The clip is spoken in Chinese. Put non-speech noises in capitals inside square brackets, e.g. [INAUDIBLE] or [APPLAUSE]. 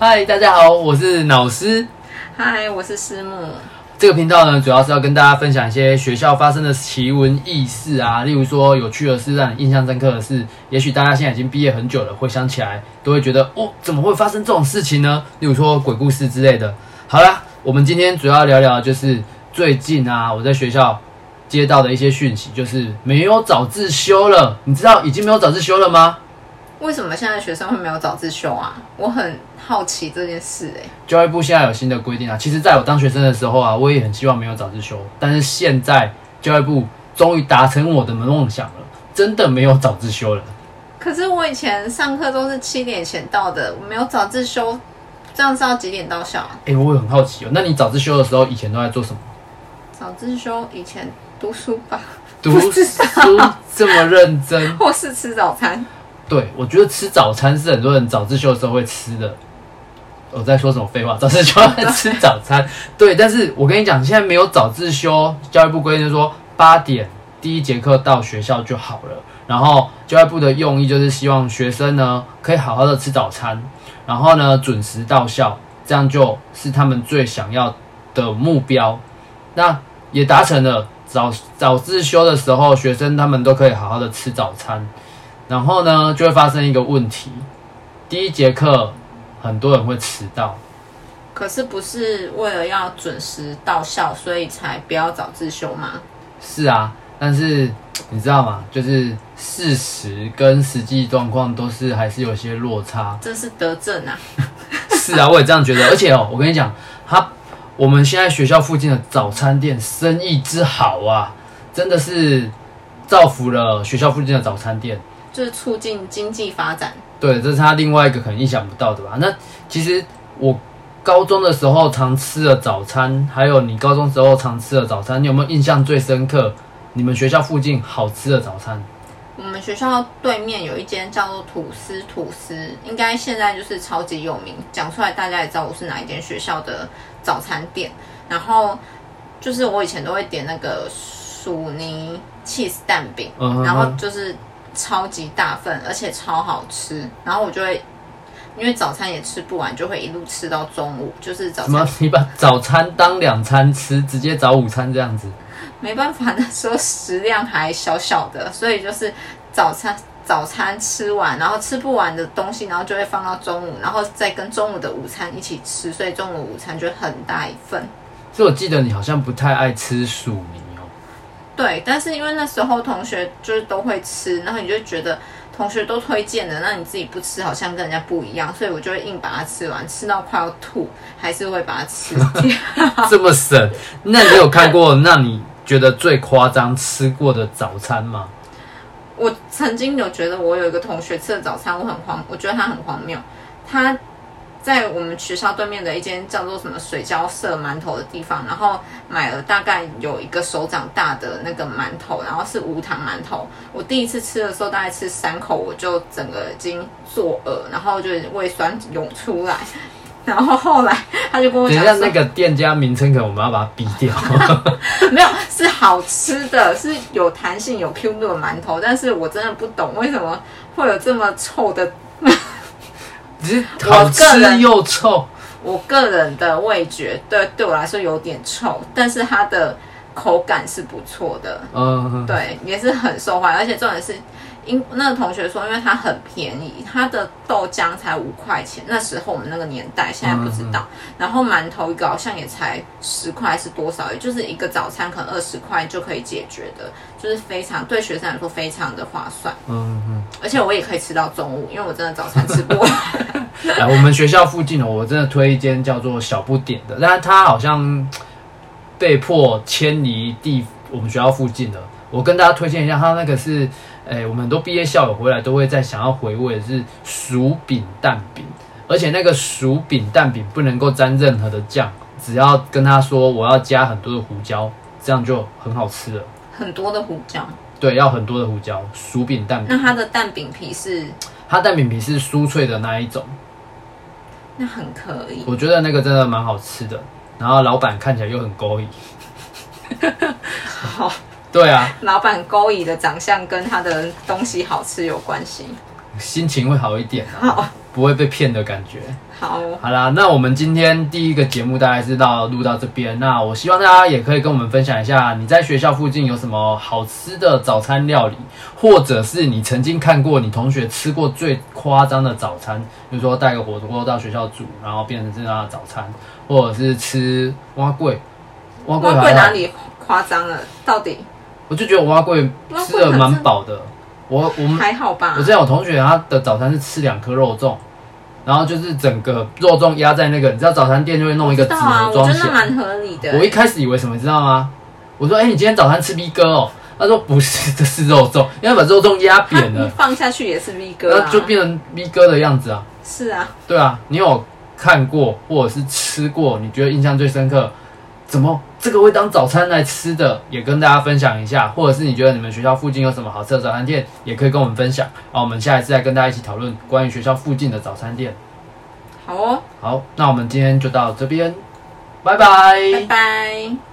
嗨，大家好，我是老师。嗨，我是师母。这个频道呢，主要是要跟大家分享一些学校发生的奇闻异事啊，例如说有趣的事、让你印象深刻的事。也许大家现在已经毕业很久了，回想起来都会觉得哦，怎么会发生这种事情呢？例如说鬼故事之类的。好啦，我们今天主要聊聊就是最近啊，我在学校接到的一些讯息，就是没有早自修了。你知道已经没有早自修了吗？为什么现在学生会没有早自修啊？我很好奇这件事哎。教育部现在有新的规定啊，其实在我当学生的时候啊，我也很希望没有早自修，但是现在教育部终于达成我的梦想了，真的没有早自修了。可是我以前上课都是七点前到的，我没有早自修，这样是要几点到校啊？哎，我也很好奇哦，那你早自修的时候以前都在做什么？早自修以前读书吧，读书这么认真，或是吃早餐。对，我觉得吃早餐是很多人早自修的时候会吃的。我在说什么废话？[LAUGHS] 早自修吃早餐，[LAUGHS] 对。但是我跟你讲，现在没有早自修，教育部规定说八点第一节课到学校就好了。然后教育部的用意就是希望学生呢可以好好的吃早餐，然后呢准时到校，这样就是他们最想要的目标。那也达成了，早早自修的时候，学生他们都可以好好的吃早餐。然后呢，就会发生一个问题，第一节课很多人会迟到。可是不是为了要准时到校，所以才不要早自修吗？是啊，但是 [TSK] 你知道吗？就是事实跟实际状况都是还是有些落差。这是德政啊。[LAUGHS] 是啊，我也这样觉得。而且哦，我跟你讲，他我们现在学校附近的早餐店生意之好啊，真的是造福了学校附近的早餐店。就是促进经济发展，对，这是他另外一个可能意想不到的吧？那其实我高中的时候常吃的早餐，还有你高中时候常吃的早餐，你有没有印象最深刻？你们学校附近好吃的早餐？我们学校对面有一间叫做吐司吐司，应该现在就是超级有名，讲出来大家也知道我是哪一间学校的早餐店。然后就是我以前都会点那个薯泥 cheese 蛋饼，然后就是。超级大份，而且超好吃。然后我就会，因为早餐也吃不完，就会一路吃到中午。就是早餐，[LAUGHS] 你把早餐当两餐吃，直接早午餐这样子？没办法，那时候食量还小小的，所以就是早餐早餐吃完，然后吃不完的东西，然后就会放到中午，然后再跟中午的午餐一起吃。所以中午午餐就很大一份。所以我记得你好像不太爱吃薯泥。对，但是因为那时候同学就是都会吃，然后你就觉得同学都推荐的，那你自己不吃好像跟人家不一样，所以我就会硬把它吃完，吃到快要吐，还是会把它吃掉。这么省？那你有看过那你觉得最夸张吃过的早餐吗？我曾经有觉得我有一个同学吃的早餐，我很荒，我觉得他很荒谬，他。在我们学校对面的一间叫做什么水饺社馒头的地方，然后买了大概有一个手掌大的那个馒头，然后是无糖馒头。我第一次吃的时候，大概吃三口，我就整个已经作呕，然后就胃酸涌出来。然后后来他就跟我讲，等下那个店家名称可能我们要把它逼掉。[LAUGHS] 没有，是好吃的，是有弹性、有 Q 度的馒头。但是我真的不懂为什么会有这么臭的。只是好吃又臭，我个人的味觉对对我来说有点臭，但是它的口感是不错的，嗯，对，也是很受欢迎，而且重点是。因那个同学说，因为它很便宜，它的豆浆才五块钱。那时候我们那个年代，现在不知道。然后馒头一个好像也才十块，是多少？也就是一个早餐可能二十块就可以解决的，就是非常对学生来说非常的划算。嗯嗯。而且我也可以吃到中午，因为我真的早餐吃不完。来，[LAUGHS] 我们学校附近哦，我真的推一间叫做小不点的，但是它好像被迫迁离地我们学校附近的。我跟大家推荐一下，它那个是。哎，我们很多毕业校友回来都会在想要回味的是薯饼蛋饼，而且那个薯饼蛋饼不能够沾任何的酱，只要跟他说我要加很多的胡椒，这样就很好吃了。很多的胡椒。对，要很多的胡椒。薯饼蛋饼。那它的蛋饼皮是？它蛋饼皮是酥脆的那一种。那很可以。我觉得那个真的蛮好吃的。然后老板看起来又很勾引。[LAUGHS] 好。对啊。老板勾引的长相跟他的东西好吃有关系。心情会好一点。好。不会被骗的感觉。好，好啦，那我们今天第一个节目大概是到录到这边。那我希望大家也可以跟我们分享一下，你在学校附近有什么好吃的早餐料理，或者是你曾经看过你同学吃过最夸张的早餐，比如说带个火锅到学校煮，然后变成这样的早餐，或者是吃蛙桂，蛙桂哪里夸张了？到底？我就觉得蛙桂吃的蛮饱的。我我们还好吧？我之前有同学他的早餐是吃两颗肉粽。然后就是整个肉粽压在那个，你知道早餐店就会弄一个纸盒装起来，蛮合理的。我一开始以为什么，你知道吗？我说，哎，你今天早餐吃 V 哥哦？他说不是，这是肉粽，因为把肉粽压扁了，放下去也是 V 哥，那就变成 V 哥的样子啊。是啊，对啊，你有看过或者是吃过？你觉得印象最深刻？怎么这个会当早餐来吃的，也跟大家分享一下，或者是你觉得你们学校附近有什么好吃的早餐店，也可以跟我们分享。啊，我们下一次再跟大家一起讨论关于学校附近的早餐店。好哦，好，那我们今天就到这边，拜拜，拜拜。